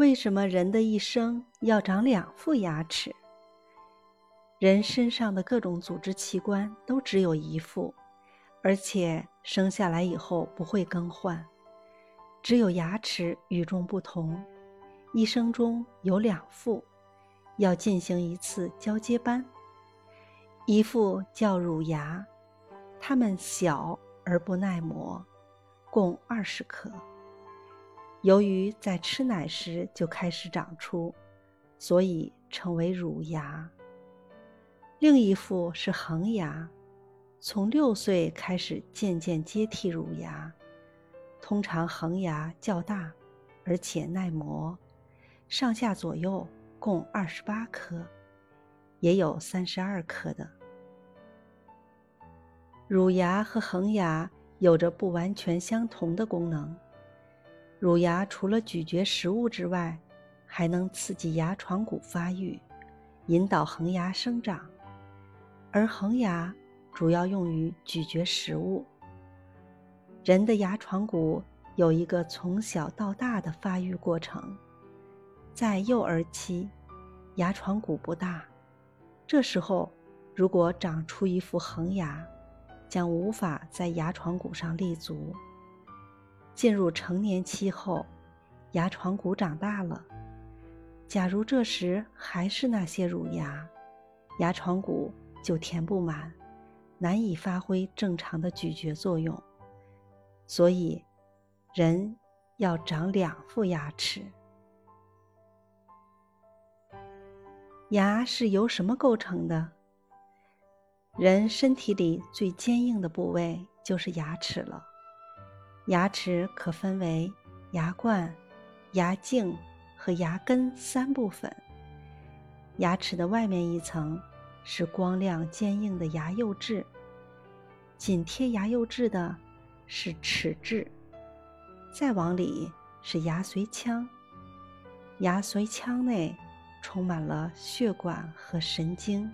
为什么人的一生要长两副牙齿？人身上的各种组织器官都只有一副，而且生下来以后不会更换。只有牙齿与众不同，一生中有两副，要进行一次交接班。一副叫乳牙，它们小而不耐磨，共二十颗。由于在吃奶时就开始长出，所以称为乳牙。另一副是恒牙，从六岁开始渐渐接替乳牙。通常恒牙较大，而且耐磨，上下左右共二十八颗，也有三十二颗的。乳牙和恒牙有着不完全相同的功能。乳牙除了咀嚼食物之外，还能刺激牙床骨发育，引导恒牙生长。而恒牙主要用于咀嚼食物。人的牙床骨有一个从小到大的发育过程，在幼儿期，牙床骨不大，这时候如果长出一副恒牙，将无法在牙床骨上立足。进入成年期后，牙床骨长大了，假如这时还是那些乳牙，牙床骨。就填不满，难以发挥正常的咀嚼作用。所以，人要长两副牙齿。牙是由什么构成的？人身体里最坚硬的部位就是牙齿了。牙齿可分为牙冠、牙颈和牙根三部分。牙齿的外面一层。是光亮坚硬的牙釉质，紧贴牙釉质的是齿质，再往里是牙髓腔。牙髓腔内充满了血管和神经。